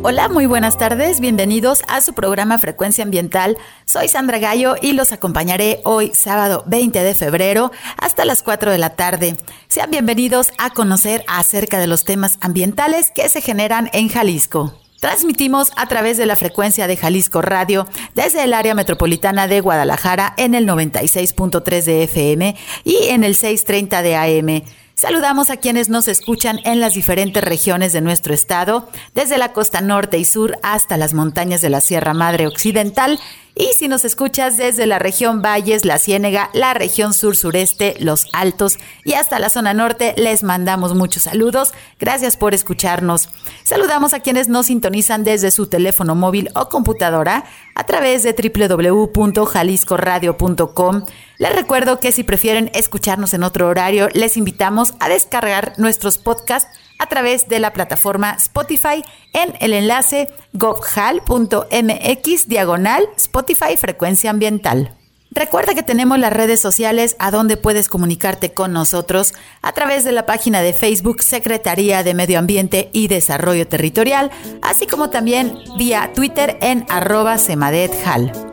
Hola, muy buenas tardes, bienvenidos a su programa Frecuencia Ambiental. Soy Sandra Gallo y los acompañaré hoy, sábado 20 de febrero, hasta las 4 de la tarde. Sean bienvenidos a conocer acerca de los temas ambientales que se generan en Jalisco. Transmitimos a través de la frecuencia de Jalisco Radio desde el área metropolitana de Guadalajara en el 96.3 de FM y en el 630 de AM. Saludamos a quienes nos escuchan en las diferentes regiones de nuestro estado, desde la costa norte y sur hasta las montañas de la Sierra Madre Occidental y si nos escuchas desde la región Valles, la Ciénega, la región sur-sureste, los Altos y hasta la zona norte, les mandamos muchos saludos. Gracias por escucharnos. Saludamos a quienes nos sintonizan desde su teléfono móvil o computadora a través de www.jaliscoradio.com. Les recuerdo que si prefieren escucharnos en otro horario, les invitamos a descargar nuestros podcasts a través de la plataforma Spotify en el enlace govhal.mx diagonal Spotify Frecuencia Ambiental. Recuerda que tenemos las redes sociales a donde puedes comunicarte con nosotros a través de la página de Facebook Secretaría de Medio Ambiente y Desarrollo Territorial, así como también vía Twitter en arroba semadethal.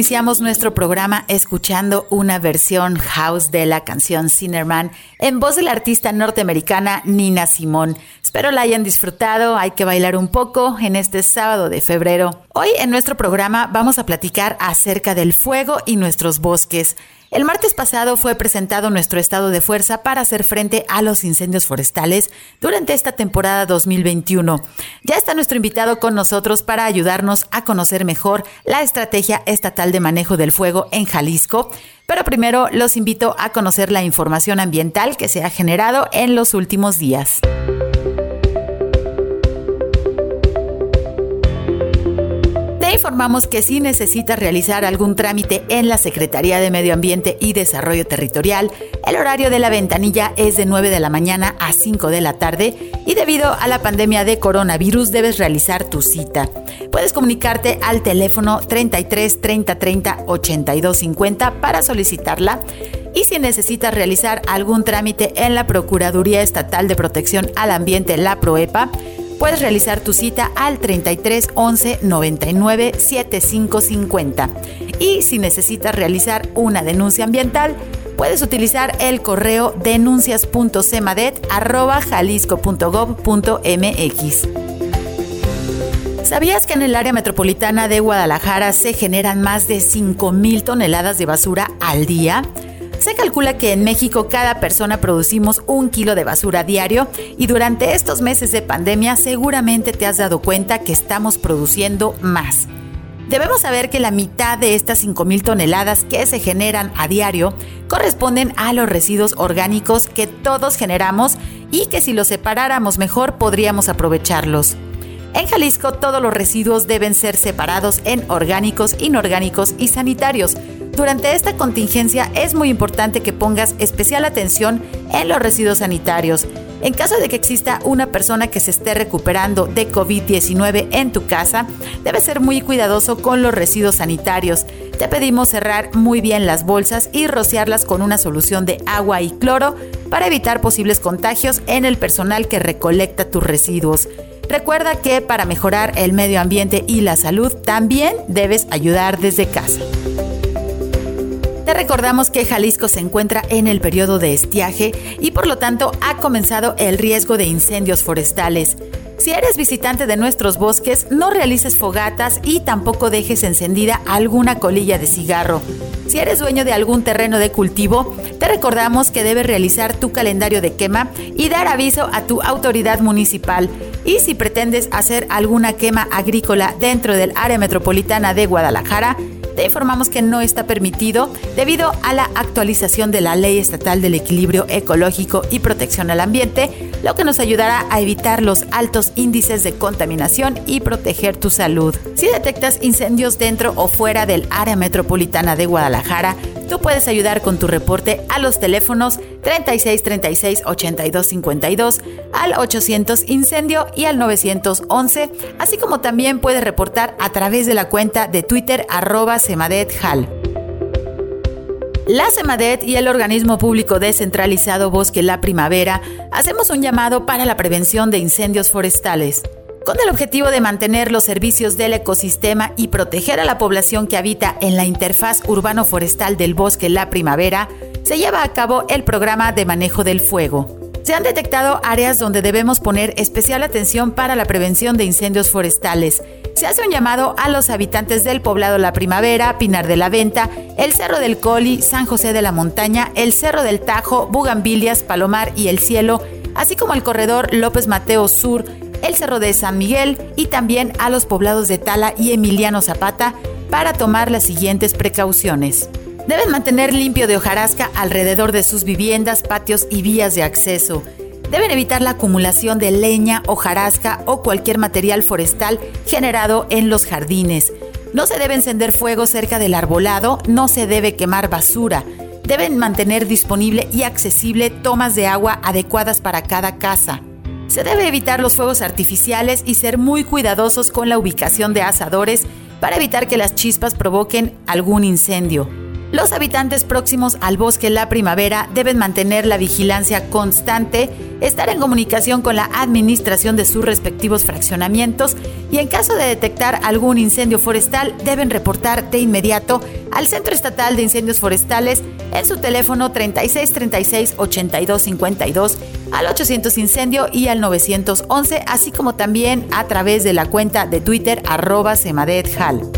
Iniciamos nuestro programa escuchando una versión house de la canción Sinnerman en voz de la artista norteamericana Nina Simón. Espero la hayan disfrutado, hay que bailar un poco en este sábado de febrero. Hoy en nuestro programa vamos a platicar acerca del fuego y nuestros bosques. El martes pasado fue presentado nuestro estado de fuerza para hacer frente a los incendios forestales durante esta temporada 2021. Ya está nuestro invitado con nosotros para ayudarnos a conocer mejor la estrategia estatal de manejo del fuego en Jalisco. Pero primero los invito a conocer la información ambiental que se ha generado en los últimos días. Informamos que si necesitas realizar algún trámite en la Secretaría de Medio Ambiente y Desarrollo Territorial, el horario de la ventanilla es de 9 de la mañana a 5 de la tarde y debido a la pandemia de coronavirus debes realizar tu cita. Puedes comunicarte al teléfono 33 30 30 82 50 para solicitarla. Y si necesitas realizar algún trámite en la Procuraduría Estatal de Protección al Ambiente, la PROEPA, puedes realizar tu cita al 33 11 99 75 50. Y si necesitas realizar una denuncia ambiental, puedes utilizar el correo denuncias.cemadet.jalisco.gov.mx. ¿Sabías que en el área metropolitana de Guadalajara se generan más de 5.000 toneladas de basura al día? Se calcula que en México cada persona producimos un kilo de basura diario y durante estos meses de pandemia seguramente te has dado cuenta que estamos produciendo más. Debemos saber que la mitad de estas 5.000 toneladas que se generan a diario corresponden a los residuos orgánicos que todos generamos y que si los separáramos mejor podríamos aprovecharlos. En Jalisco todos los residuos deben ser separados en orgánicos, inorgánicos y sanitarios, durante esta contingencia es muy importante que pongas especial atención en los residuos sanitarios. En caso de que exista una persona que se esté recuperando de COVID-19 en tu casa, debes ser muy cuidadoso con los residuos sanitarios. Te pedimos cerrar muy bien las bolsas y rociarlas con una solución de agua y cloro para evitar posibles contagios en el personal que recolecta tus residuos. Recuerda que para mejorar el medio ambiente y la salud también debes ayudar desde casa recordamos que Jalisco se encuentra en el periodo de estiaje y por lo tanto ha comenzado el riesgo de incendios forestales. Si eres visitante de nuestros bosques, no realices fogatas y tampoco dejes encendida alguna colilla de cigarro. Si eres dueño de algún terreno de cultivo, te recordamos que debes realizar tu calendario de quema y dar aviso a tu autoridad municipal. Y si pretendes hacer alguna quema agrícola dentro del área metropolitana de Guadalajara, te informamos que no está permitido debido a la actualización de la Ley Estatal del Equilibrio Ecológico y Protección al Ambiente, lo que nos ayudará a evitar los altos índices de contaminación y proteger tu salud. Si detectas incendios dentro o fuera del área metropolitana de Guadalajara, Tú puedes ayudar con tu reporte a los teléfonos 36 36 82 52, al 800 incendio y al 911, así como también puedes reportar a través de la cuenta de Twitter arroba semadethal. La SEMADET y el organismo público descentralizado Bosque La Primavera hacemos un llamado para la prevención de incendios forestales con el objetivo de mantener los servicios del ecosistema y proteger a la población que habita en la interfaz urbano-forestal del bosque La Primavera, se lleva a cabo el programa de manejo del fuego. Se han detectado áreas donde debemos poner especial atención para la prevención de incendios forestales. Se hace un llamado a los habitantes del poblado La Primavera, Pinar de la Venta, el Cerro del Coli, San José de la Montaña, el Cerro del Tajo, Bugambilias, Palomar y El Cielo, así como el corredor López Mateo Sur, el Cerro de San Miguel y también a los poblados de Tala y Emiliano Zapata para tomar las siguientes precauciones. Deben mantener limpio de hojarasca alrededor de sus viviendas, patios y vías de acceso. Deben evitar la acumulación de leña, hojarasca o cualquier material forestal generado en los jardines. No se debe encender fuego cerca del arbolado, no se debe quemar basura. Deben mantener disponible y accesible tomas de agua adecuadas para cada casa. Se debe evitar los fuegos artificiales y ser muy cuidadosos con la ubicación de asadores para evitar que las chispas provoquen algún incendio. Los habitantes próximos al bosque La Primavera deben mantener la vigilancia constante, estar en comunicación con la administración de sus respectivos fraccionamientos y en caso de detectar algún incendio forestal deben reportar de inmediato al Centro Estatal de Incendios Forestales en su teléfono 3636 8252 al 800 Incendio y al 911, así como también a través de la cuenta de Twitter arroba semadethal.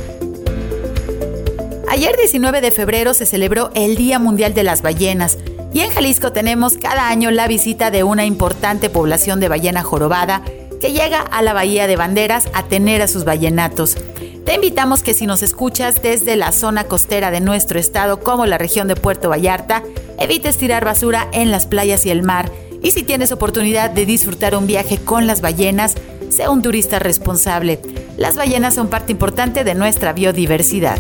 Ayer 19 de febrero se celebró el Día Mundial de las Ballenas y en Jalisco tenemos cada año la visita de una importante población de ballena jorobada que llega a la Bahía de Banderas a tener a sus ballenatos. Te invitamos que si nos escuchas desde la zona costera de nuestro estado como la región de Puerto Vallarta, evites tirar basura en las playas y el mar y si tienes oportunidad de disfrutar un viaje con las ballenas, sea un turista responsable. Las ballenas son parte importante de nuestra biodiversidad.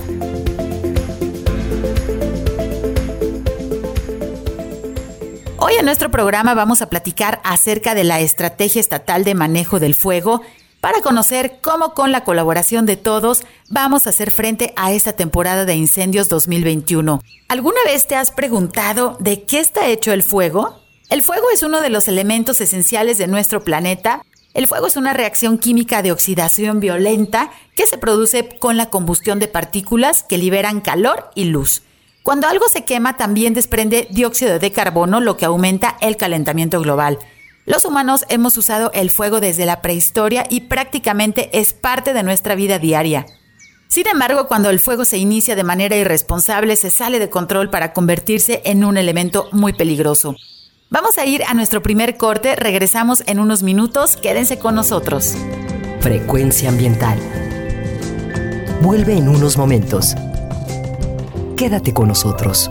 Hoy en nuestro programa vamos a platicar acerca de la Estrategia Estatal de Manejo del Fuego para conocer cómo con la colaboración de todos vamos a hacer frente a esta temporada de incendios 2021. ¿Alguna vez te has preguntado de qué está hecho el fuego? El fuego es uno de los elementos esenciales de nuestro planeta. El fuego es una reacción química de oxidación violenta que se produce con la combustión de partículas que liberan calor y luz. Cuando algo se quema también desprende dióxido de carbono, lo que aumenta el calentamiento global. Los humanos hemos usado el fuego desde la prehistoria y prácticamente es parte de nuestra vida diaria. Sin embargo, cuando el fuego se inicia de manera irresponsable, se sale de control para convertirse en un elemento muy peligroso. Vamos a ir a nuestro primer corte, regresamos en unos minutos, quédense con nosotros. Frecuencia ambiental. Vuelve en unos momentos. Quédate con nosotros.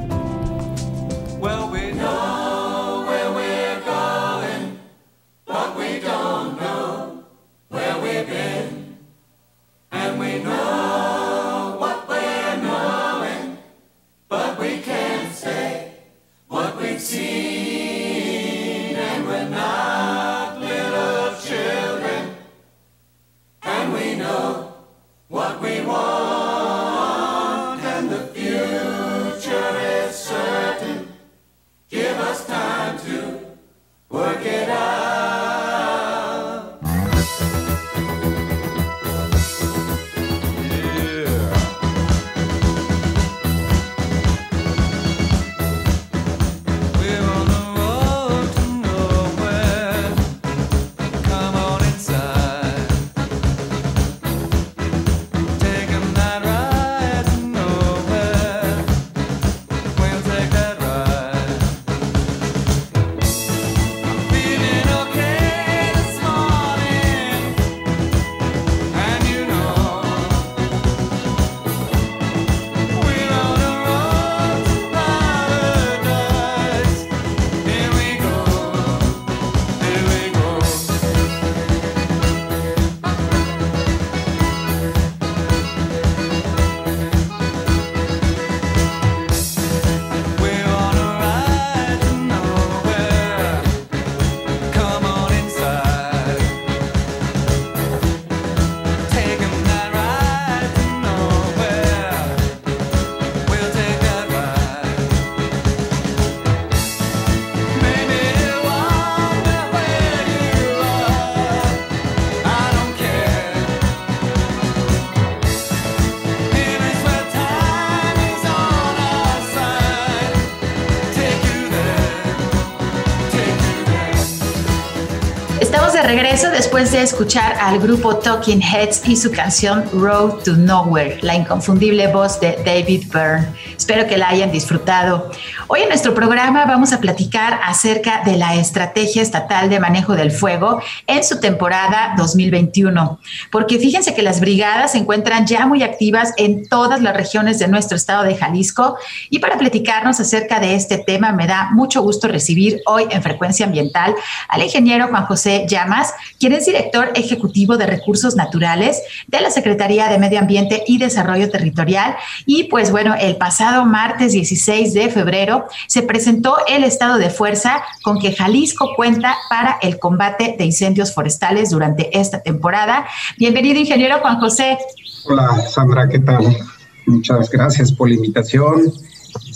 regreso regreso después de escuchar al grupo Talking Heads y su canción Road to Nowhere, la inconfundible voz de David Byrne. Espero que la hayan disfrutado. Hoy en nuestro programa vamos a platicar acerca de la Estrategia Estatal de Manejo del Fuego en su temporada 2021, porque fíjense que las brigadas se encuentran ya muy activas en todas las regiones de nuestro estado de Jalisco y para platicarnos acerca de este tema me da mucho gusto recibir hoy en Frecuencia Ambiental al ingeniero Juan José Llama Llamas, quien es director ejecutivo de recursos naturales de la Secretaría de Medio Ambiente y Desarrollo Territorial. Y pues bueno, el pasado martes 16 de febrero se presentó el estado de fuerza con que Jalisco cuenta para el combate de incendios forestales durante esta temporada. Bienvenido, ingeniero Juan José. Hola, Sandra, ¿qué tal? Muchas gracias por la invitación.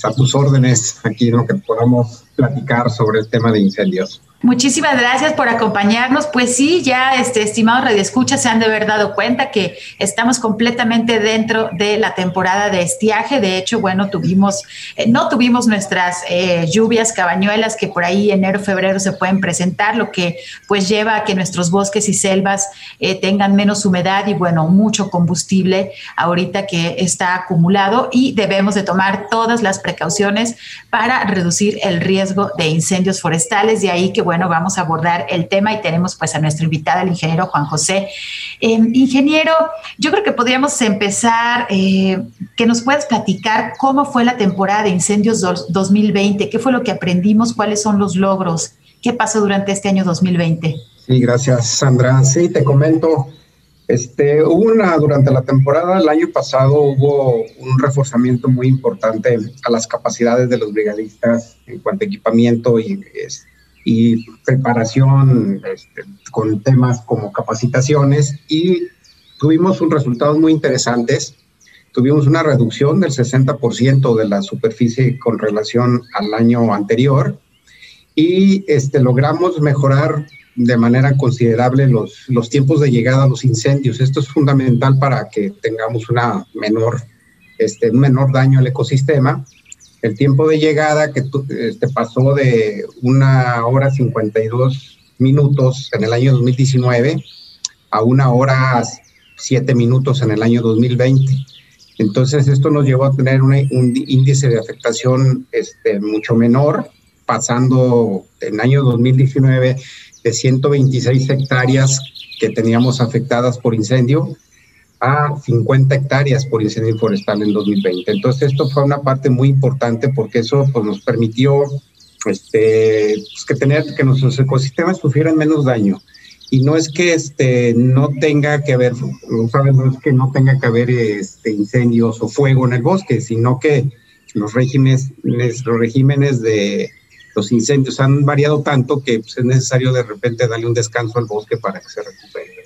A tus órdenes aquí en lo que podamos platicar sobre el tema de incendios. Muchísimas gracias por acompañarnos. Pues sí, ya este estimados radioescuchas se han de haber dado cuenta que estamos completamente dentro de la temporada de estiaje. De hecho, bueno, tuvimos, eh, no tuvimos nuestras eh, lluvias cabañuelas que por ahí enero, febrero se pueden presentar, lo que pues lleva a que nuestros bosques y selvas eh, tengan menos humedad y bueno, mucho combustible ahorita que está acumulado y debemos de tomar todas las precauciones para reducir el riesgo de incendios forestales. De ahí que bueno, bueno, vamos a abordar el tema y tenemos pues a nuestro invitado, el ingeniero Juan José. Em, ingeniero, yo creo que podríamos empezar, eh, que nos puedas platicar cómo fue la temporada de incendios 2020, qué fue lo que aprendimos, cuáles son los logros, qué pasó durante este año 2020. Sí, gracias, Sandra. Sí, te comento. Este, hubo una, durante la temporada, el año pasado hubo un reforzamiento muy importante a las capacidades de los brigadistas en cuanto a equipamiento y este, y preparación este, con temas como capacitaciones y tuvimos un resultados muy interesantes. Tuvimos una reducción del 60% de la superficie con relación al año anterior y este, logramos mejorar de manera considerable los, los tiempos de llegada a los incendios. Esto es fundamental para que tengamos una menor, este, un menor daño al ecosistema el tiempo de llegada que este, pasó de una hora 52 minutos en el año 2019 a una hora 7 minutos en el año 2020. Entonces esto nos llevó a tener un índice de afectación este, mucho menor, pasando en el año 2019 de 126 hectáreas que teníamos afectadas por incendio a 50 hectáreas por incendio forestal en 2020. Entonces esto fue una parte muy importante porque eso pues, nos permitió este, pues, que, tener, que nuestros ecosistemas sufrieran menos daño. Y no es que este, no tenga que haber, no es que no tenga que haber este, incendios o fuego en el bosque, sino que los regímenes, los regímenes de los incendios han variado tanto que pues, es necesario de repente darle un descanso al bosque para que se recupere.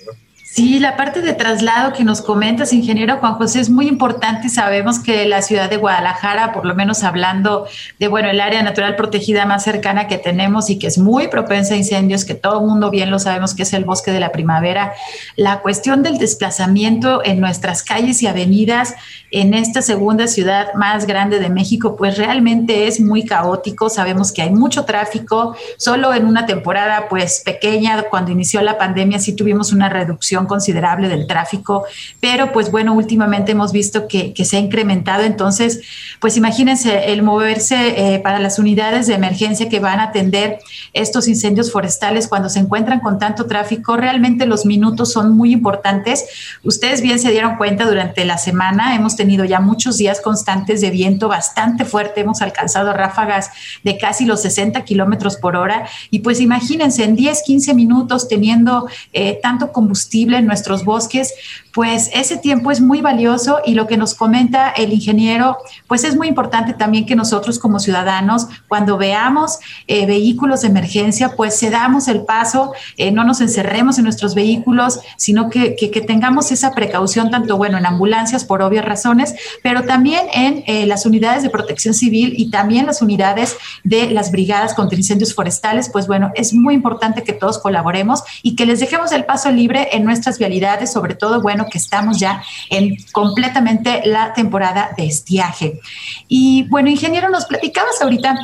Sí, la parte de traslado que nos comentas, ingeniero Juan José, es muy importante. Sabemos que la ciudad de Guadalajara, por lo menos hablando de, bueno, el área natural protegida más cercana que tenemos y que es muy propensa a incendios, que todo el mundo bien lo sabemos que es el bosque de la primavera, la cuestión del desplazamiento en nuestras calles y avenidas en esta segunda ciudad más grande de México, pues realmente es muy caótico. Sabemos que hay mucho tráfico. Solo en una temporada, pues pequeña, cuando inició la pandemia, sí tuvimos una reducción considerable del tráfico, pero pues bueno, últimamente hemos visto que, se ha incrementado, entonces pues imagínense el moverse eh, para las unidades de emergencia que van a atender estos incendios forestales cuando se encuentran con tanto tráfico, realmente los minutos son muy importantes. Ustedes bien se dieron cuenta durante la semana, hemos tenido ya muchos días constantes de viento bastante fuerte, hemos alcanzado ráfagas de casi los 60 kilómetros por hora. Y pues imagínense en 10, 15 minutos teniendo eh, tanto combustible, en nuestros bosques, pues ese tiempo es muy valioso y lo que nos comenta el ingeniero, pues es muy importante también que nosotros como ciudadanos, cuando veamos eh, vehículos de emergencia, pues cedamos el paso, eh, no nos encerremos en nuestros vehículos, sino que, que, tengamos esa precaución, tanto bueno en ambulancias por obvias razones, pero también en eh, las unidades de protección civil y también las unidades de las brigadas contra incendios forestales, pues bueno, es muy importante que todos colaboremos y que les dejemos el paso libre en nuestras sobre todo, bueno, que estamos ya en completamente la temporada de estiaje. Y bueno, ingeniero, nos platicabas ahorita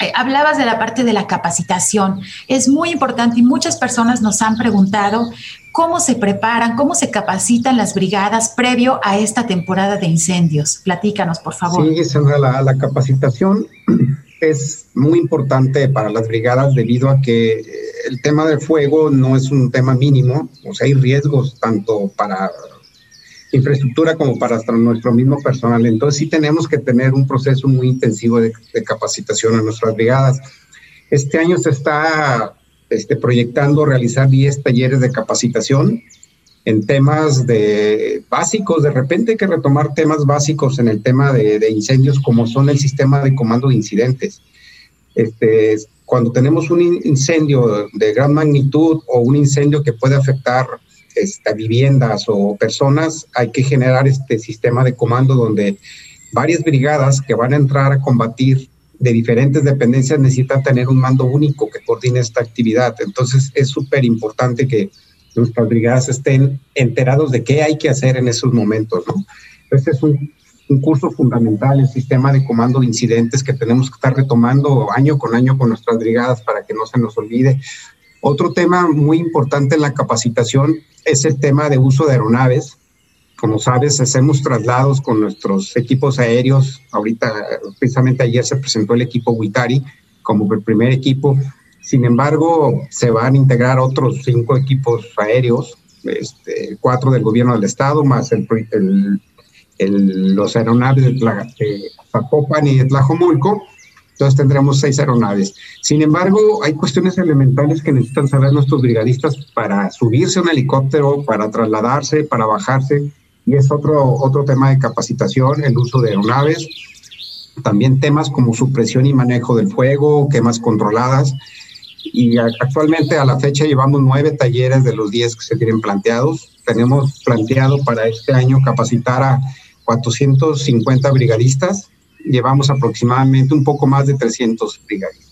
eh, hablabas de la parte de la capacitación. Es muy importante y muchas personas nos han preguntado cómo se preparan, cómo se capacitan las brigadas previo a esta temporada de incendios. Platícanos, por favor. Sí, la capacitación es muy importante para las brigadas debido a que el tema del fuego no es un tema mínimo, o sea, hay riesgos tanto para infraestructura como para nuestro mismo personal. Entonces sí tenemos que tener un proceso muy intensivo de, capacitación en nuestras brigadas. Este año se está este, proyectando realizar 10 talleres de capacitación en temas de básicos. De repente hay que retomar temas básicos en el tema de, incendios, como son el sistema de comando de incidentes. Este, cuando tenemos un incendio de gran magnitud o un incendio que puede afectar este, viviendas o personas, hay que generar este sistema de comando donde varias brigadas que van a entrar a combatir de diferentes dependencias necesitan tener un mando único que coordine esta actividad. Entonces es súper importante que nuestras brigadas estén enterados de qué hay que hacer en esos momentos. ¿no? Este es un, un curso fundamental, el sistema de comando de incidentes que tenemos que estar retomando año con año con nuestras brigadas para que no se nos olvide. Otro tema muy importante en la capacitación es el tema de uso de aeronaves. Como sabes, hacemos traslados con nuestros equipos aéreos. Ahorita, precisamente ayer se presentó el equipo Witari como el primer equipo. Sin embargo, se van a integrar otros cinco equipos aéreos, este, cuatro del gobierno del estado, más el, el, los aeronaves de, Zapopan y de Tlajomulco. Entonces tendremos seis aeronaves. Sin embargo, hay cuestiones elementales que necesitan saber nuestros brigadistas para subirse a un helicóptero, para trasladarse, para bajarse y es otro, otro tema de capacitación, el uso de aeronaves, también temas como supresión y manejo del fuego, quemas controladas. Y actualmente a la fecha llevamos nueve talleres de los diez que se tienen planteados. Tenemos planteado para este año capacitar a 450 brigadistas. Llevamos aproximadamente un poco más de 300 brigadistas.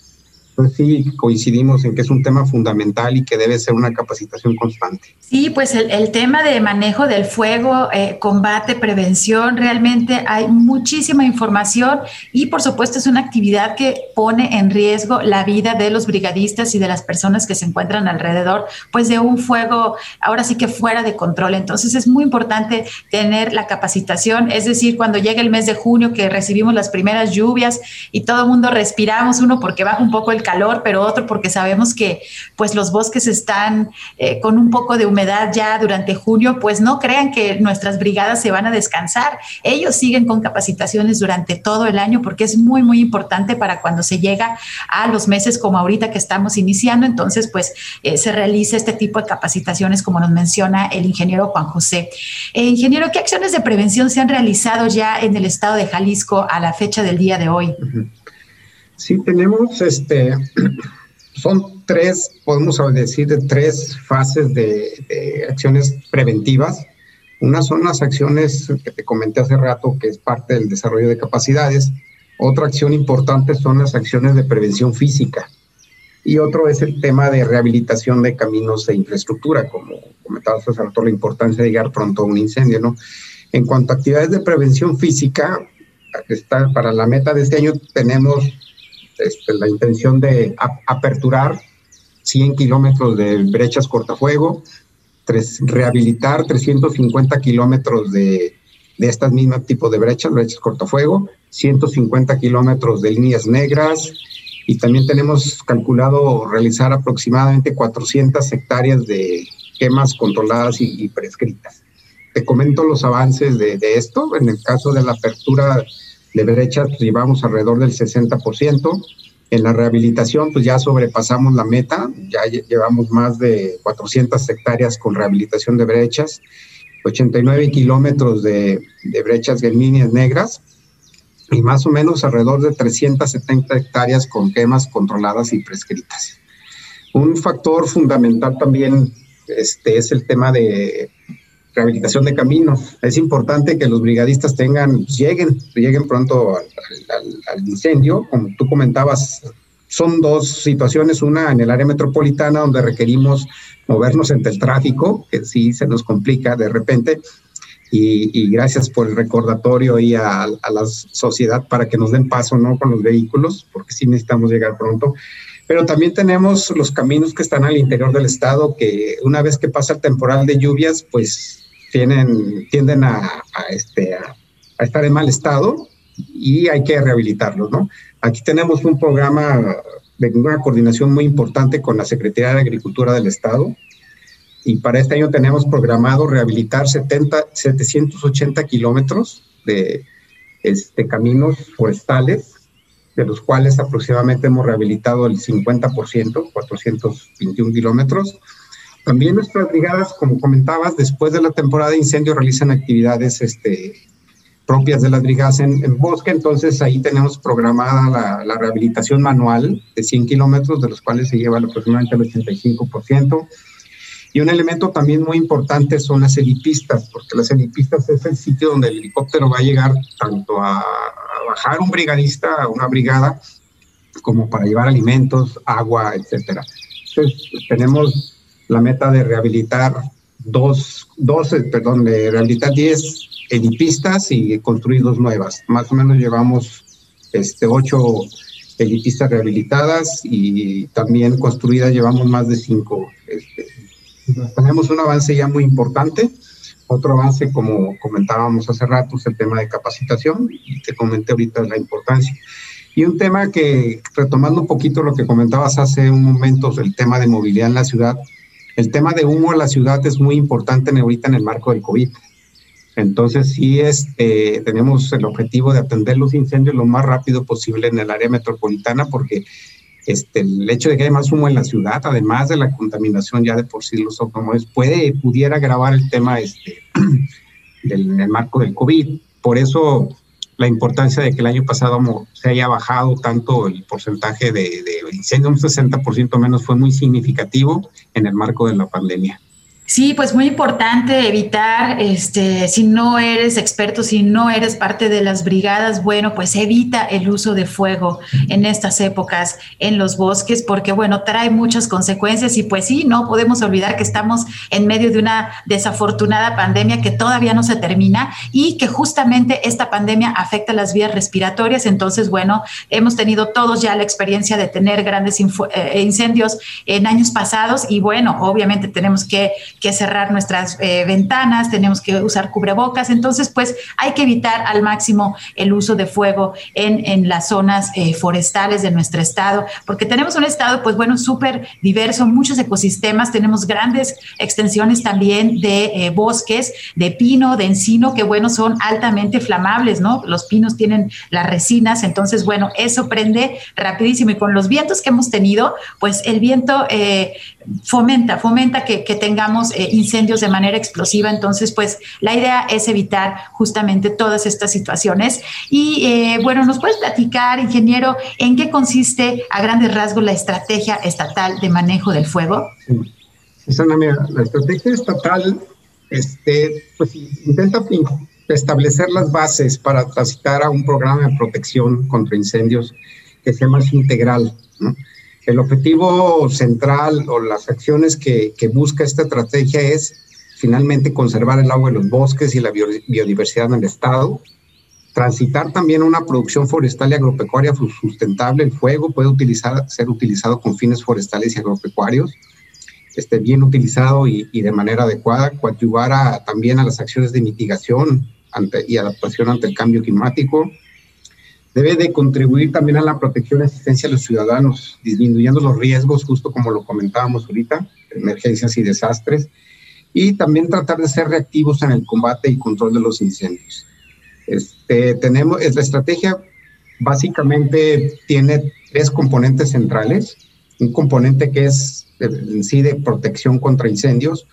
Pues sí coincidimos en que es un tema fundamental y que debe ser una capacitación constante. Sí, pues el, tema de manejo del fuego, eh, combate, prevención, realmente hay muchísima información y por supuesto es una actividad que pone en riesgo la vida de los brigadistas y de las personas que se encuentran alrededor, pues de un fuego ahora sí que fuera de control. Entonces es muy importante tener la capacitación, es decir, cuando llega el mes de junio que recibimos las primeras lluvias y todo el mundo respiramos, uno porque baja un poco el calor, pero otro porque sabemos que pues los bosques están eh, con un poco de humedad ya durante junio, pues no crean que nuestras brigadas se van a descansar. Ellos siguen con capacitaciones durante todo el año porque es muy, muy importante para cuando se llega a los meses como ahorita que estamos iniciando, entonces pues eh, se realiza este tipo de capacitaciones como nos menciona el ingeniero Juan José. Eh, ingeniero, ¿qué acciones de prevención se han realizado ya en el estado de Jalisco a la fecha del día de hoy? Sí, tenemos, este, son tres, podemos decir, de tres fases de, acciones preventivas. Una son las acciones que te comenté hace rato, que es parte del desarrollo de capacidades. Otra acción importante son las acciones de prevención física. Y otro es el tema de rehabilitación de caminos e infraestructura, como comentabas hace rato, la importancia de llegar pronto a un incendio, ¿no? En cuanto a actividades de prevención física, está, para la meta de este año tenemos este, la intención de aperturar 100 kilómetros de brechas cortafuego, tres, rehabilitar 350 kilómetros de, de estas mismas tipos de brechas, brechas cortafuego, 150 kilómetros de líneas negras y también tenemos calculado realizar aproximadamente 400 hectáreas de quemas controladas y, prescritas. Te comento los avances de, de esto. En el caso de la apertura de brechas pues, llevamos alrededor del 60%. En la rehabilitación, pues ya sobrepasamos la meta, ya llevamos más de 400 hectáreas con rehabilitación de brechas, 89 kilómetros de, de brechas líneas negras y más o menos alrededor de 370 hectáreas con quemas controladas y prescritas. Un factor fundamental también este, es el tema de rehabilitación de caminos. Es importante que los brigadistas tengan, lleguen, lleguen pronto al, incendio. Como tú comentabas, son dos situaciones, una en el área metropolitana donde requerimos movernos entre el tráfico, que sí se nos complica de repente, y, gracias por el recordatorio y a, a, la sociedad para que nos den paso ¿no? con los vehículos, porque sí necesitamos llegar pronto. Pero también tenemos los caminos que están al interior del estado, que una vez que pasa el temporal de lluvias, pues tienen, tienden a, este, a, estar en mal estado y hay que rehabilitarlos, ¿no? Aquí tenemos un programa de una coordinación muy importante con la Secretaría de Agricultura del Estado y para este año tenemos programado rehabilitar 70, 780 kilómetros de este, caminos forestales de los cuales aproximadamente hemos rehabilitado el 50%, 421 kilómetros. También nuestras brigadas, como comentabas, después de la temporada de incendio realizan actividades este, propias de las brigadas en, bosque, entonces ahí tenemos programada la, rehabilitación manual de 100 kilómetros, de los cuales se lleva aproximadamente el 85%. Y un elemento también muy importante son las helipistas, porque las helipistas es el sitio donde el helicóptero va a llegar tanto a, bajar un brigadista a una brigada, como para llevar alimentos, agua, etcétera. Entonces, tenemos la meta de rehabilitar dos, dos perdón, de rehabilitar 10 helipistas y construir dos nuevas. Más o menos llevamos este, ocho helipistas rehabilitadas y también construidas llevamos más de cinco. Este, tenemos un avance ya muy importante. Otro avance, como comentábamos hace rato, es el tema de capacitación y te comenté ahorita la importancia. Y un tema que, retomando un poquito lo que comentabas hace un momento, el tema de movilidad en la ciudad, el tema de humo en la ciudad es muy importante ahorita en el marco del COVID. Entonces, sí este, tenemos el objetivo de atender los incendios lo más rápido posible en el área metropolitana, porque este, el hecho de que haya más humo en la ciudad, además de la contaminación ya de por sí los automóviles, puede, pudiera agravar el tema este, del, en el marco del COVID. Por eso la importancia de que el año pasado se haya bajado tanto el porcentaje de, de incendios, un 60% menos, fue muy significativo en el marco de la pandemia. Sí, pues muy importante evitar, este, si no eres experto, si no eres parte de las brigadas, bueno, pues evita el uso de fuego en estas épocas en los bosques, porque bueno, trae muchas consecuencias y pues sí, no podemos olvidar que estamos en medio de una desafortunada pandemia que todavía no se termina y que justamente esta pandemia afecta las vías respiratorias. Entonces, bueno, hemos tenido todos ya la experiencia de tener grandes eh, incendios en años pasados y bueno, obviamente tenemos que que cerrar nuestras eh, ventanas, tenemos que usar cubrebocas, entonces pues hay que evitar al máximo el uso de fuego en, en las zonas eh, forestales de nuestro estado, porque tenemos un estado pues bueno, súper diverso, muchos ecosistemas, tenemos grandes extensiones también de eh, bosques, de pino, de encino, que bueno, son altamente flamables, ¿no? Los pinos tienen las resinas, entonces bueno, eso prende rapidísimo y con los vientos que hemos tenido, pues el viento fomenta, fomenta que, tengamos eh, incendios de manera explosiva. Entonces, pues la idea es evitar justamente todas estas situaciones. Y eh, bueno, ¿nos puedes platicar, ingeniero, en qué consiste a grandes rasgos la estrategia estatal de manejo del fuego? Sí, la estrategia estatal este, pues, intenta establecer las bases para transitar a un programa de protección contra incendios que sea más integral. ¿no? El objetivo central o las acciones que, busca esta estrategia es finalmente conservar el agua en los bosques y la biodiversidad en el estado, transitar también una producción forestal y agropecuaria sustentable. El fuego puede ser utilizado con fines forestales y agropecuarios, esté bien utilizado y, de manera adecuada, coadyuvar también a las acciones de mitigación y adaptación ante el cambio climático, debe de contribuir también a la protección y asistencia a los ciudadanos, disminuyendo los riesgos, justo como lo comentábamos ahorita, emergencias y desastres, y también tratar de ser reactivos en el combate y control de los incendios. Este, tenemos, la estrategia básicamente tiene tres componentes centrales, un componente que es en sí de protección contra incendios,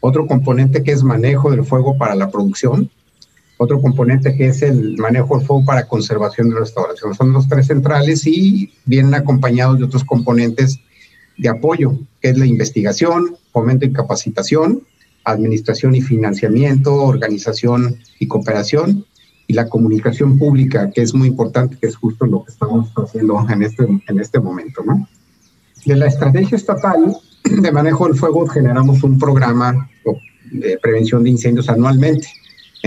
otro componente que es manejo del fuego para la producción, otro componente que es el manejo del fuego para conservación y restauración. Son los tres centrales y vienen acompañados de otros componentes de apoyo, que es la investigación, fomento y capacitación, administración y financiamiento, organización y cooperación, y la comunicación pública, que es muy importante, que es justo lo que estamos haciendo en este, en este momento. ¿no? De la estrategia estatal de manejo del fuego generamos un programa de prevención de incendios anualmente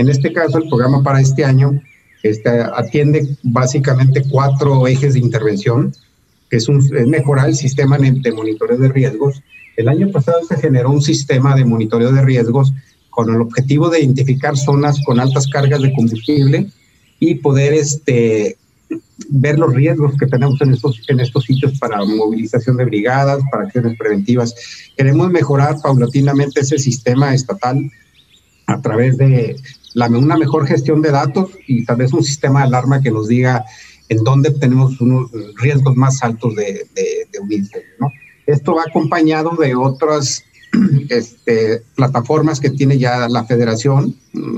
en este caso, el programa para este año este, atiende básicamente cuatro ejes de intervención, que es, un, mejorar el sistema de monitoreo de riesgos. El año pasado se generó un sistema de monitoreo de riesgos con el objetivo de identificar zonas con altas cargas de combustible y poder este, ver los riesgos que tenemos en en estos sitios para movilización de brigadas, para acciones preventivas. Queremos mejorar paulatinamente ese sistema estatal a través de la, una mejor gestión de datos y tal vez un sistema de alarma que nos diga en donde tenemos unos riesgos más altos de, de, un incendio. ¿no? Esto va acompañado de otras este, plataformas que tiene ya la federación,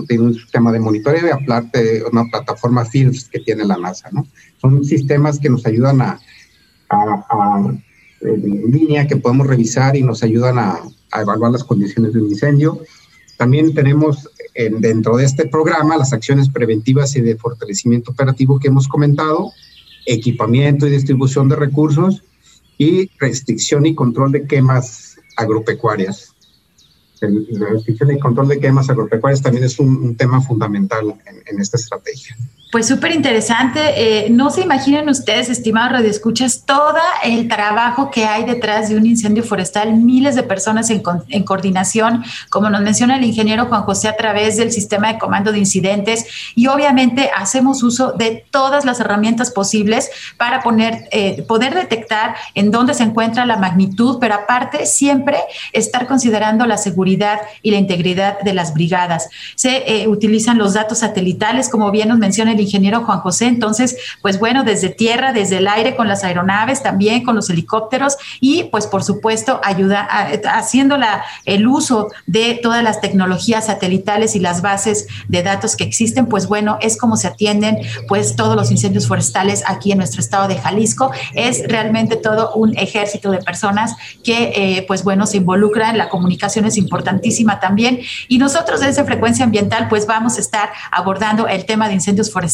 tiene un sistema de monitoreo y aparte una plataforma FIRS que tiene la NASA. Son sistemas que nos ayudan a, a, en línea, que podemos revisar y nos ayudan a, a evaluar las condiciones de un incendio. También tenemos en, dentro de este programa las acciones preventivas y de fortalecimiento operativo que hemos comentado, equipamiento y distribución de recursos y restricción y control de quemas agropecuarias. la restricción y control de quemas agropecuarias también es un, tema fundamental en esta estrategia. Pues súper interesante. Eh, no se imaginen ustedes, estimados radioescuchas, todo el trabajo que hay detrás de un incendio forestal, miles de personas en, en, coordinación, como nos menciona el ingeniero Juan José a través del sistema de comando de incidentes y obviamente hacemos uso de todas las herramientas posibles para poner, eh, poder detectar en dónde se encuentra la magnitud, pero aparte siempre estar considerando la seguridad y la integridad de las brigadas. Se eh, utilizan los datos satelitales, como bien nos menciona el ingeniero Juan José. Entonces, pues bueno, desde tierra, desde el aire, con las aeronaves, también con los helicópteros y pues por supuesto ayuda haciendo el uso de todas las tecnologías satelitales y las bases de datos que existen, pues bueno, es como se atienden pues todos los incendios forestales aquí en nuestro estado de Jalisco. Es realmente todo un ejército de personas que eh, pues bueno se involucran, la comunicación es importantísima también y nosotros desde Frecuencia Ambiental pues vamos a estar abordando el tema de incendios forestales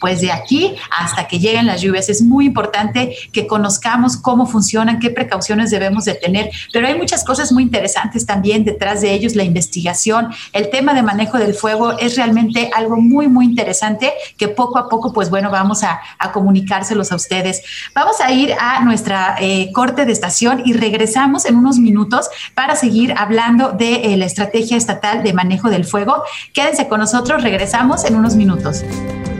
pues de aquí hasta que lleguen las lluvias. Es muy importante que conozcamos cómo funcionan, qué precauciones debemos de tener, pero hay muchas cosas muy interesantes también detrás de ellos, la investigación, el tema de manejo del fuego es realmente algo muy, muy interesante que poco a poco, pues bueno, vamos a, comunicárselos a ustedes. Vamos a ir a nuestra eh, corte de estación y regresamos en unos minutos para seguir hablando de eh, la estrategia estatal de manejo del fuego. Quédense con nosotros, regresamos en unos minutos.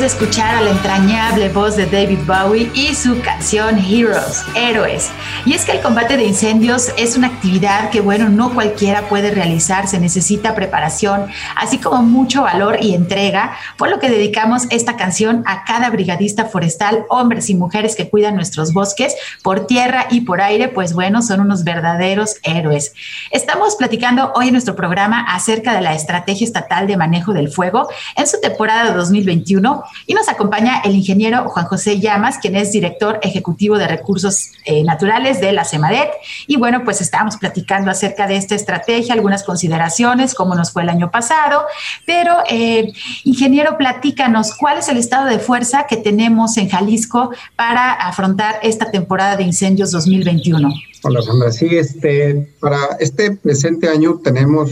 de escuchar a la entrañable voz de David Bowie y su canción Heroes, Héroes. Y es que el combate de incendios es una actividad que, bueno, no cualquiera puede realizar, se necesita preparación, así como mucho valor y entrega, por lo que dedicamos esta canción a cada brigadista forestal, hombres y mujeres que cuidan nuestros bosques por tierra y por aire, pues bueno, son unos verdaderos héroes. Estamos platicando hoy en nuestro programa acerca de la estrategia estatal de manejo del fuego en su temporada 2021 y nos acompaña el ingeniero Juan José Llamas, quien es director ejecutivo de recursos eh, naturales de la CEMADET. Y bueno, pues estamos platicando acerca de esta estrategia, algunas consideraciones, cómo nos fue el año pasado, pero eh, ingeniero, platícanos, ¿cuál es el estado de fuerza que tenemos en Jalisco para afrontar esta temporada de incendios 2021? Hola, Sandra. Sí, este, para este presente año tenemos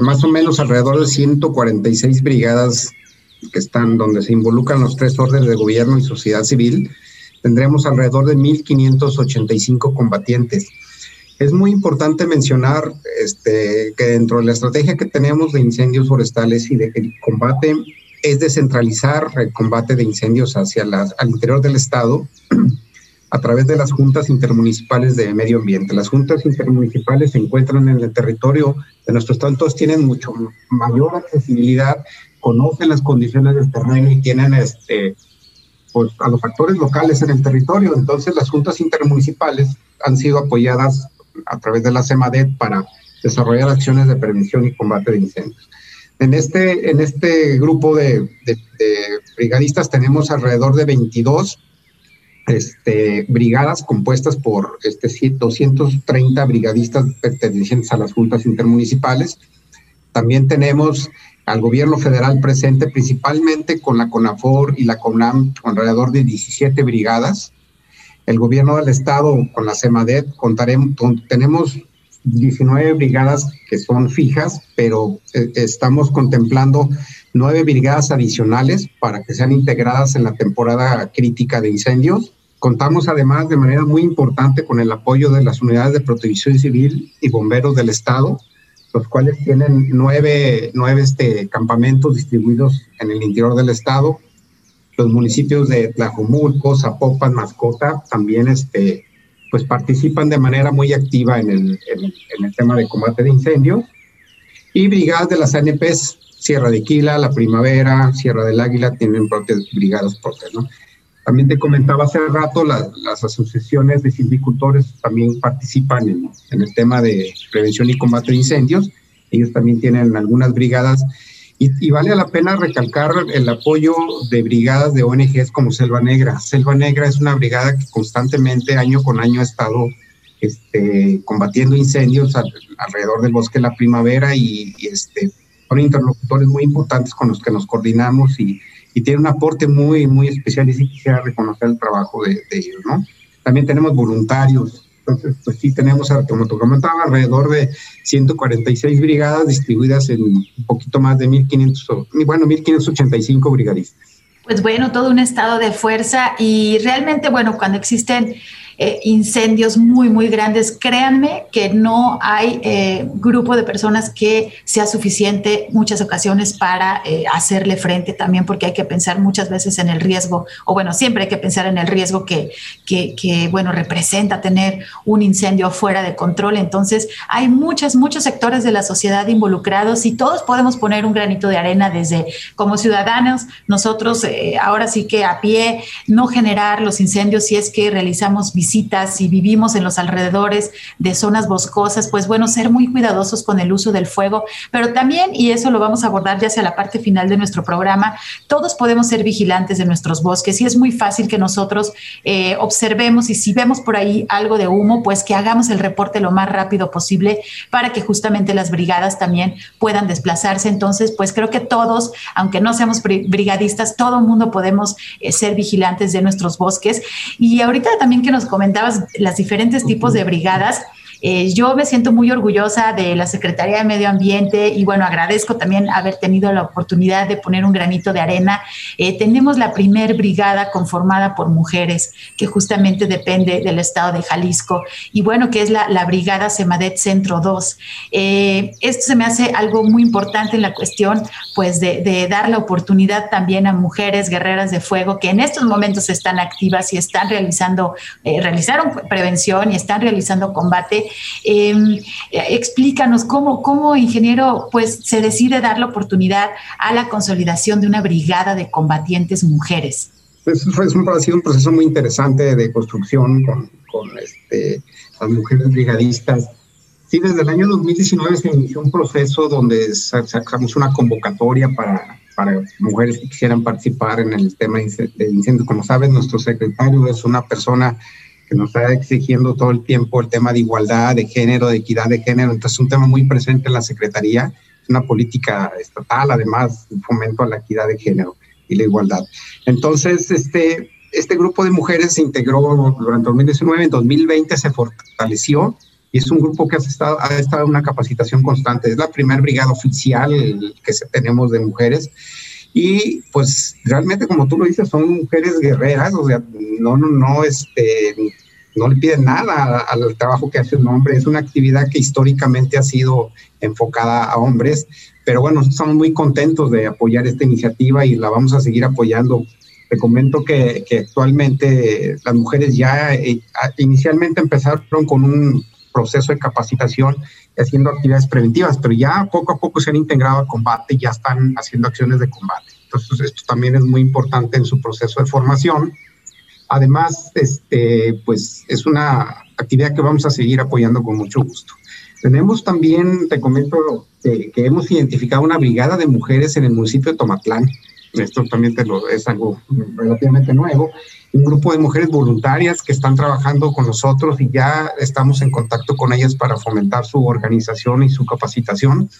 más o menos alrededor de 146 brigadas que están donde se involucran los tres órdenes de gobierno y sociedad civil, tendremos alrededor de 1.585 combatientes. Es muy importante mencionar este, que dentro de la estrategia que tenemos de incendios forestales y de combate es descentralizar el combate de incendios hacia las, al interior del Estado a través de las juntas intermunicipales de medio ambiente. Las juntas intermunicipales se encuentran en el territorio de nuestro estado, tienen mucho mayor accesibilidad, conocen las condiciones del terreno y tienen este, pues, a los actores locales en el territorio. Entonces las juntas intermunicipales han sido apoyadas a través de la CEMADET para desarrollar acciones de prevención y combate de incendios. En este, en este grupo de, de, de brigadistas tenemos alrededor de 22 este, brigadas compuestas por este, 230 brigadistas pertenecientes a las juntas intermunicipales. También tenemos al gobierno federal presente, principalmente con la CONAFOR y la CONAM, con alrededor de 17 brigadas. El gobierno del estado, con la CEMADET, contaremos, tenemos 19 brigadas que son fijas, pero eh, estamos contemplando nueve brigadas adicionales para que sean integradas en la temporada crítica de incendios Contamos además de manera muy importante con el apoyo de las unidades de protección civil y bomberos del Estado, los cuales tienen nueve, nueve este, campamentos distribuidos en el interior del Estado. Los municipios de Tlajomulco, Zapopan, Mascota también este, pues participan de manera muy activa en el, en, tema de combate de incendios. Y brigadas de las ANPs, Sierra de Quila, La Primavera, Sierra del Águila, tienen propias brigadas propias, ¿no? También te comentaba hace rato, las asociaciones de silvicultores también participan en, el tema de prevención y combate de incendios. Ellos también tienen algunas brigadas y, vale la pena recalcar el apoyo de brigadas de ONGs como Selva Negra. Selva Negra es una brigada que constantemente, año con año, ha estado este, combatiendo incendios alrededor del bosque de la primavera y, y, este, son interlocutores muy importantes con los que nos coordinamos y, y tiene un aporte muy, muy especial y sí quisiera reconocer el trabajo de, ellos, ¿no? También tenemos voluntarios, entonces, pues sí tenemos, como te comentaba, alrededor de 146 brigadas distribuidas en un poquito más de 1.500, bueno, 1.585 brigadistas. Pues bueno, todo un estado de fuerza y realmente, bueno, cuando existen eh, incendios muy, muy grandes, créanme que no hay eh, grupo de personas que sea suficiente muchas ocasiones para eh, hacerle frente también, porque hay que pensar muchas veces en el riesgo, o bueno, siempre hay que pensar en el riesgo que, que, que bueno, representa tener un incendio fuera de control. Entonces, hay muchos, muchos sectores de la sociedad involucrados y todos podemos poner un granito de arena desde como ciudadanos, nosotros ahora sí que a pie, no generar los incendios si es que realizamos visitas si vivimos en los alrededores de zonas boscosas, pues bueno, ser muy cuidadosos con el uso del fuego, pero también, y eso lo vamos a abordar ya hacia la parte final de nuestro programa, todos podemos ser vigilantes de nuestros bosques y es muy fácil que nosotros eh, observemos y si vemos por ahí algo de humo, pues que hagamos el reporte lo más rápido posible para que justamente las brigadas también puedan desplazarse. Entonces, pues creo que todos, aunque no seamos brigadistas, todo el mundo podemos eh, ser vigilantes de nuestros bosques. Y ahorita también que nos comentabas las diferentes tipos de brigadas. Eh, yo me siento muy orgullosa de la Secretaría de Medio Ambiente y bueno, agradezco también haber tenido la oportunidad de poner un granito de arena. Eh, tenemos la primer brigada conformada por mujeres que justamente depende del estado de Jalisco y bueno, que es la, Brigada Semadet Centro 2. Eh, esto se me hace algo muy importante en la cuestión pues de, de dar la oportunidad también a mujeres guerreras de fuego que en estos momentos están activas y están realizando, realizaron prevención y están realizando combate Em, explícanos cómo, cómo, ingeniero, pues se decide dar la oportunidad a la consolidación de una brigada de combatientes mujeres. Pues, es un, ha sido un proceso muy interesante de construcción con, con este, las mujeres brigadistas. Sí, desde el año 2019 se inició un proceso donde sacamos una convocatoria para, para mujeres que quisieran participar en el tema de incendios. Como sabes, nuestro secretario es una persona que nos está exigiendo todo el tiempo el tema de igualdad de género, de equidad de género. Entonces, es un tema muy presente en la Secretaría, es una política estatal, además, fomento a la equidad de género y la igualdad. Entonces, este, este grupo de mujeres se integró durante 2019, en 2020 se fortaleció y es un grupo que ha estado, ha estado en una capacitación constante. Es la primera brigada oficial que tenemos de mujeres y pues realmente como tú lo dices son mujeres guerreras, o sea, no, no, no, este, no le piden nada al trabajo que hace un hombre, es una actividad que históricamente ha sido enfocada a hombres, pero bueno, estamos muy contentos de apoyar esta iniciativa y la vamos a seguir apoyando. Te comento que, que actualmente las mujeres ya eh, inicialmente empezaron con un proceso de capacitación haciendo actividades preventivas, pero ya poco a poco se han integrado al combate y ya están haciendo acciones de combate. Entonces, esto también es muy importante en su proceso de formación. Además, este, pues es una actividad que vamos a seguir apoyando con mucho gusto. Tenemos también, te comento, que, que hemos identificado una brigada de mujeres en el municipio de Tomatlán. Esto también te lo, es algo relativamente nuevo un grupo de mujeres voluntarias que están trabajando con nosotros y ya estamos en contacto con ellas para fomentar su organización y su capacitación.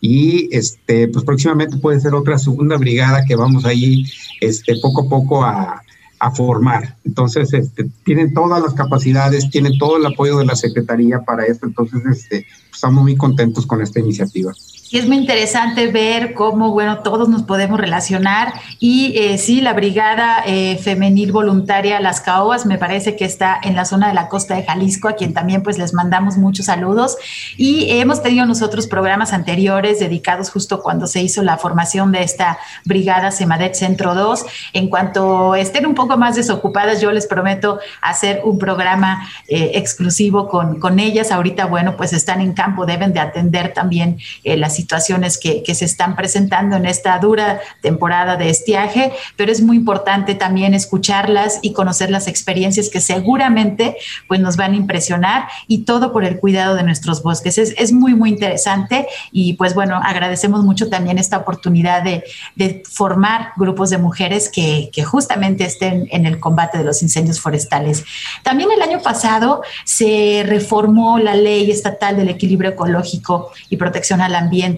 Y este, pues próximamente puede ser otra segunda brigada que vamos ahí este, poco a poco a, a formar. Entonces, este, tienen todas las capacidades, tienen todo el apoyo de la Secretaría para esto. Entonces, este, estamos muy contentos con esta iniciativa. Y es muy interesante ver cómo, bueno, todos nos podemos relacionar. Y eh, sí, la Brigada eh, Femenil Voluntaria Las Caoas me parece que está en la zona de la costa de Jalisco, a quien también pues les mandamos muchos saludos. Y hemos tenido nosotros programas anteriores dedicados justo cuando se hizo la formación de esta Brigada Semadet Centro 2. En cuanto estén un poco más desocupadas, yo les prometo hacer un programa eh, exclusivo con, con ellas. Ahorita, bueno, pues están en campo, deben de atender también las situaciones que, que, se están presentando en esta dura temporada de estiaje, pero es muy importante también escucharlas y conocer las experiencias que seguramente pues, nos van a impresionar y todo por el cuidado de nuestros bosques. Es, es muy, muy interesante y pues bueno, agradecemos mucho también esta oportunidad de, de formar grupos de mujeres que, que justamente estén en el combate de los incendios forestales. También el año pasado se reformó la ley estatal del equilibrio ecológico y protección al ambiente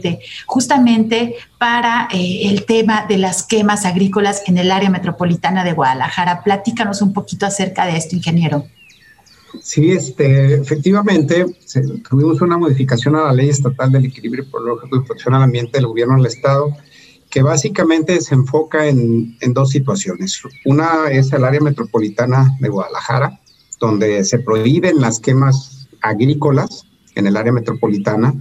justamente para eh, el tema de las quemas agrícolas en el área metropolitana de Guadalajara. Platícanos un poquito acerca de esto, ingeniero. Sí, este, efectivamente, tuvimos una modificación a la ley estatal del equilibrio ecológico y protección al ambiente del gobierno del Estado, que básicamente se enfoca en, en dos situaciones. Una es el área metropolitana de Guadalajara, donde se prohíben las quemas agrícolas en el área metropolitana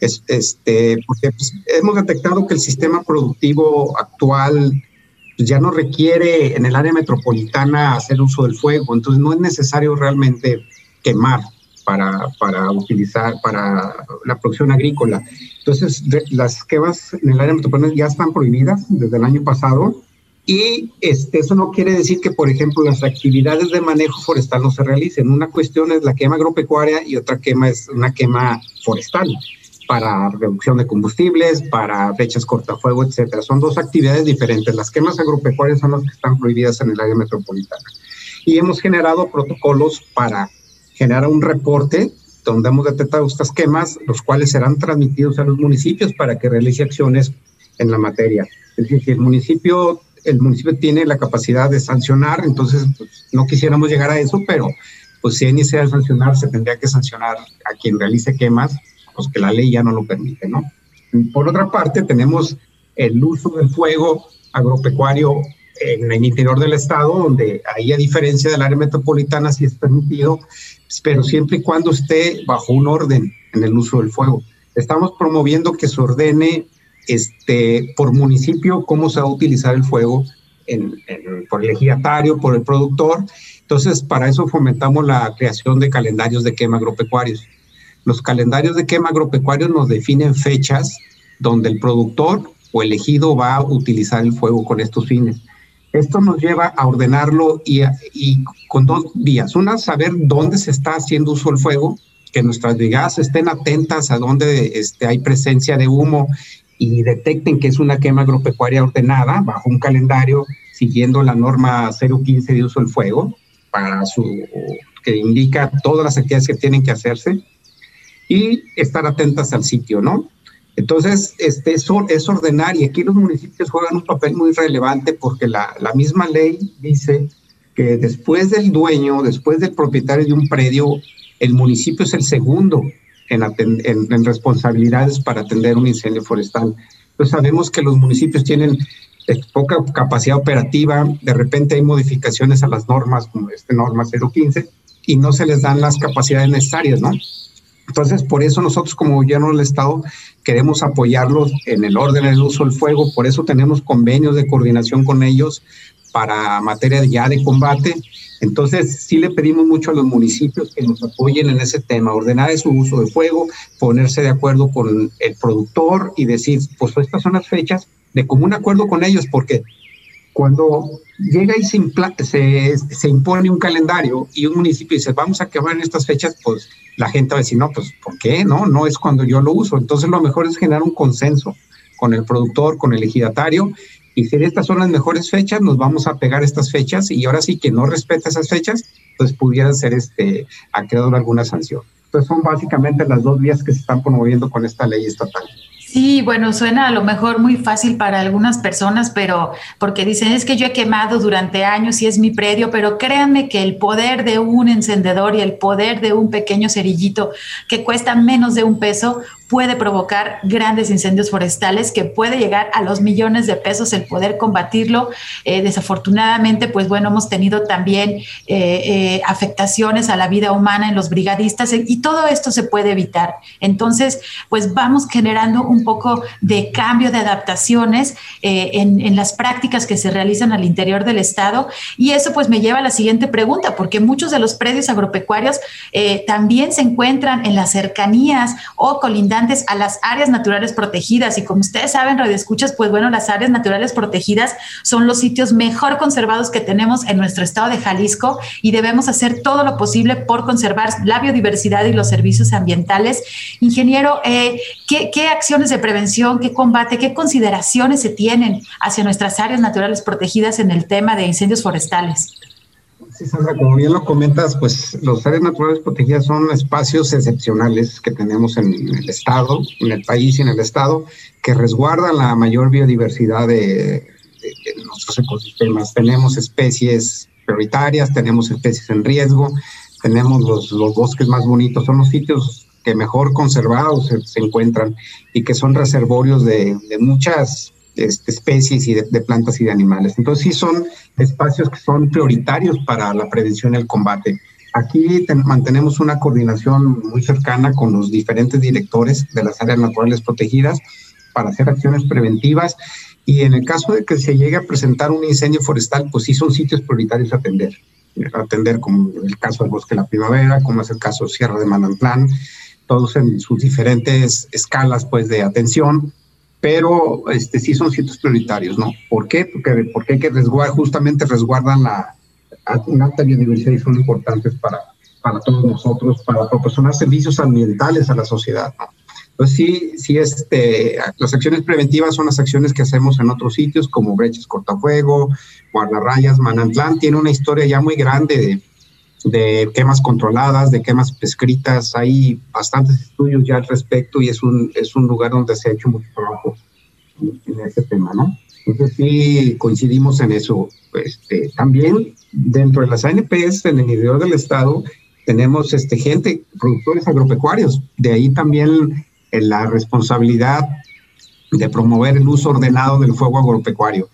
este, porque pues, hemos detectado que el sistema productivo actual pues, ya no requiere en el área metropolitana hacer uso del fuego, entonces no es necesario realmente quemar para, para utilizar para la producción agrícola. Entonces, las quemas en el área metropolitana ya están prohibidas desde el año pasado y este, eso no quiere decir que, por ejemplo, las actividades de manejo forestal no se realicen. Una cuestión es la quema agropecuaria y otra quema es una quema forestal para reducción de combustibles, para fechas cortafuego, etcétera. Son dos actividades diferentes. Las quemas agropecuarias son las que están prohibidas en el área metropolitana. Y hemos generado protocolos para generar un reporte donde hemos detectado estas quemas, los cuales serán transmitidos a los municipios para que realice acciones en la materia. Es decir, el municipio, el municipio tiene la capacidad de sancionar, entonces pues, no quisiéramos llegar a eso, pero pues si sea sancionar, se tendría que sancionar a quien realice quemas, pues que la ley ya no lo permite, ¿no? Por otra parte, tenemos el uso del fuego agropecuario en el interior del estado, donde ahí a diferencia del área metropolitana sí es permitido, pero siempre y cuando esté bajo un orden en el uso del fuego. Estamos promoviendo que se ordene este, por municipio cómo se va a utilizar el fuego en, por el ejidatario, por el productor. Entonces, para eso fomentamos la creación de calendarios de quema agropecuarios. Los calendarios de quema agropecuarios nos definen fechas donde el productor o elegido va a utilizar el fuego con estos fines. Esto nos lleva a ordenarlo y, y con dos vías. Una, saber dónde se está haciendo uso del fuego, que nuestras brigadas estén atentas a dónde este, hay presencia de humo y detecten que es una quema agropecuaria ordenada bajo un calendario siguiendo la norma 015 de uso del fuego para su que indica todas las actividades que tienen que hacerse y estar atentas al sitio, ¿no? Entonces, este, es ordenar y aquí los municipios juegan un papel muy relevante porque la, la misma ley dice que después del dueño, después del propietario de un predio, el municipio es el segundo en, en, responsabilidades para atender un incendio forestal. Pues sabemos que los municipios tienen eh, poca capacidad operativa, de repente hay modificaciones a las normas, como esta norma 015, y no se les dan las capacidades necesarias, ¿no? Entonces, por eso nosotros como gobierno del Estado queremos apoyarlos en el orden del uso del fuego, por eso tenemos convenios de coordinación con ellos para materia ya de combate. Entonces, sí le pedimos mucho a los municipios que nos apoyen en ese tema, ordenar su uso de fuego, ponerse de acuerdo con el productor y decir, pues estas son las fechas de común acuerdo con ellos, porque cuando llega y se, se, se, impone un calendario y un municipio dice, vamos a quemar en estas fechas, pues la gente va a decir, no, pues ¿por qué? No, no es cuando yo lo uso. Entonces lo mejor es generar un consenso con el productor, con el ejidatario y si estas son las mejores fechas, nos vamos a pegar estas fechas y ahora sí que no respeta esas fechas, pues pudiera ser este, acreedor alguna sanción. Entonces son básicamente las dos vías que se están promoviendo con esta ley estatal. Sí, bueno, suena a lo mejor muy fácil para algunas personas, pero porque dicen es que yo he quemado durante años y es mi predio, pero créanme que el poder de un encendedor y el poder de un pequeño cerillito que cuesta menos de un peso puede provocar grandes incendios forestales que puede llegar a los millones de pesos el poder combatirlo. Eh, desafortunadamente, pues bueno, hemos tenido también eh, eh, afectaciones a la vida humana en los brigadistas y todo esto se puede evitar. Entonces, pues vamos generando un poco de cambio de adaptaciones en, en las prácticas que se realizan al interior del Estado y eso pues me lleva a la siguiente pregunta, porque muchos de los predios agropecuarios también se encuentran en las cercanías o colindantes a las áreas naturales protegidas. Y como ustedes saben, Radio Escuchas, pues bueno, las áreas naturales protegidas son los sitios mejor conservados que tenemos en nuestro estado de Jalisco y debemos hacer todo lo posible por conservar la biodiversidad y los servicios ambientales. Ingeniero, eh, ¿qué, ¿qué acciones de prevención, qué combate, qué consideraciones se tienen hacia nuestras áreas naturales protegidas en el tema de incendios forestales? Sí, Sandra, como bien lo comentas, pues los áreas naturales protegidas son espacios excepcionales que tenemos en el Estado, en el país y en el Estado, que resguardan la mayor biodiversidad de, nuestros ecosistemas. Tenemos especies prioritarias, tenemos especies en riesgo, tenemos los, los bosques más bonitos, son los sitios que mejor conservados se, encuentran y que son reservorios de, muchas este, especies y de, plantas y de animales. Entonces sí son espacios que son prioritarios para la prevención y el combate. Aquí mantenemos una coordinación muy cercana con los diferentes directores de las áreas naturales protegidas para hacer acciones preventivas y en el caso de que se llegue a presentar un incendio forestal, pues sí son sitios prioritarios a atender. Atender como el caso del Bosque de la Primavera, como es el caso de Sierra de Manantlán, todos en sus diferentes escalas pues de atención pero este, sí son sitios prioritarios, ¿no? ¿Por qué? Porque, porque hay que resguardar, justamente resguardan la, una alta biodiversidad y son importantes para, para todos nosotros, para proporcionar servicios ambientales a la sociedad, ¿no? Entonces sí, sí este, las acciones preventivas son las acciones que hacemos en otros sitios como Brechas Cortafuego, Guardarrayas, Manantlán, tiene una historia ya muy grande de de quemas controladas, de quemas prescritas. Hay bastantes estudios ya al respecto y es un, es un lugar donde se ha hecho mucho trabajo en ese tema, ¿no? Entonces sí coincidimos en eso. Este, también dentro de las ANPs en el interior del estado tenemos este, gente, productores agropecuarios. De ahí también eh, la responsabilidad de promover el uso ordenado del fuego agropecuario.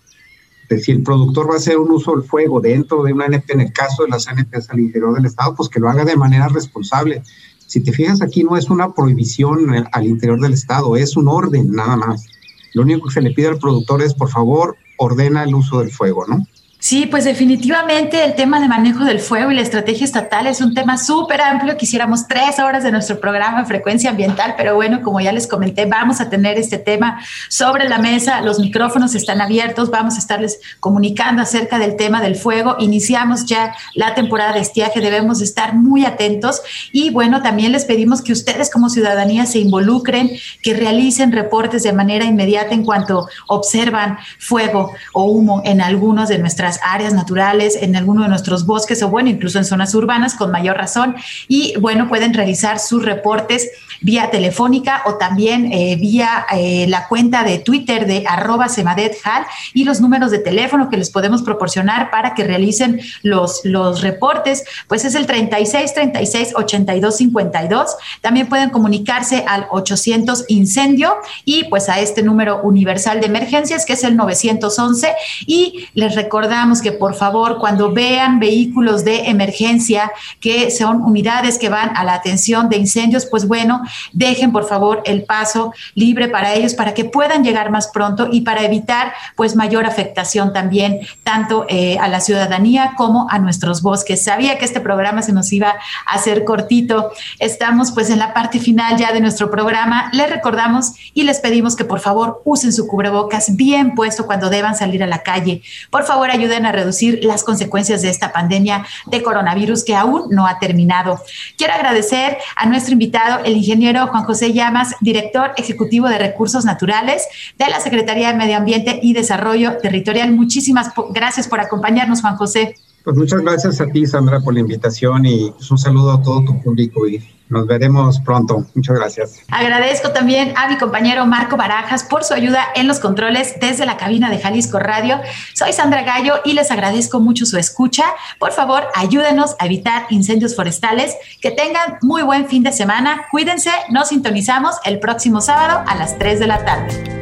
Si el productor va a hacer un uso del fuego dentro de una ANP, en el caso de las ANPs al interior del Estado, pues que lo haga de manera responsable. Si te fijas aquí no es una prohibición al interior del Estado, es un orden nada más. Lo único que se le pide al productor es, por favor, ordena el uso del fuego, ¿no? Sí, pues definitivamente el tema de manejo del fuego y la estrategia estatal es un tema súper amplio. Quisiéramos tres horas de nuestro programa Frecuencia Ambiental, pero bueno, como ya les comenté, vamos a tener este tema sobre la mesa. Los micrófonos están abiertos, vamos a estarles comunicando acerca del tema del fuego. Iniciamos ya la temporada de estiaje, debemos estar muy atentos y bueno, también les pedimos que ustedes como ciudadanía se involucren, que realicen reportes de manera inmediata en cuanto observan fuego o humo en algunos de nuestras áreas naturales, en alguno de nuestros bosques o bueno, incluso en zonas urbanas con mayor razón. Y bueno, pueden realizar sus reportes vía telefónica o también eh, vía eh, la cuenta de Twitter de arroba semadethal y los números de teléfono que les podemos proporcionar para que realicen los, los reportes, pues es el 36 36 82 52. También pueden comunicarse al 800 incendio y pues a este número universal de emergencias que es el 911 y les recordamos que por favor cuando vean vehículos de emergencia que son unidades que van a la atención de incendios, pues bueno, dejen por favor el paso libre para ellos para que puedan llegar más pronto y para evitar pues mayor afectación también tanto eh, a la ciudadanía como a nuestros bosques. Sabía que este programa se nos iba a hacer cortito. Estamos pues en la parte final ya de nuestro programa. Les recordamos y les pedimos que por favor usen su cubrebocas bien puesto cuando deban salir a la calle. Por favor, ayuden a reducir las consecuencias de esta pandemia de coronavirus que aún no ha terminado. Quiero agradecer a nuestro invitado, el ingeniero Juan José Llamas, director ejecutivo de Recursos Naturales de la Secretaría de Medio Ambiente y Desarrollo Territorial. Muchísimas gracias por acompañarnos, Juan José. Pues muchas gracias a ti, Sandra, por la invitación y pues, un saludo a todo tu público y nos veremos pronto. Muchas gracias. Agradezco también a mi compañero Marco Barajas por su ayuda en los controles desde la cabina de Jalisco Radio. Soy Sandra Gallo y les agradezco mucho su escucha. Por favor, ayúdenos a evitar incendios forestales. Que tengan muy buen fin de semana. Cuídense, nos sintonizamos el próximo sábado a las 3 de la tarde.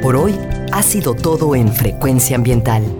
Por hoy ha sido todo en Frecuencia Ambiental.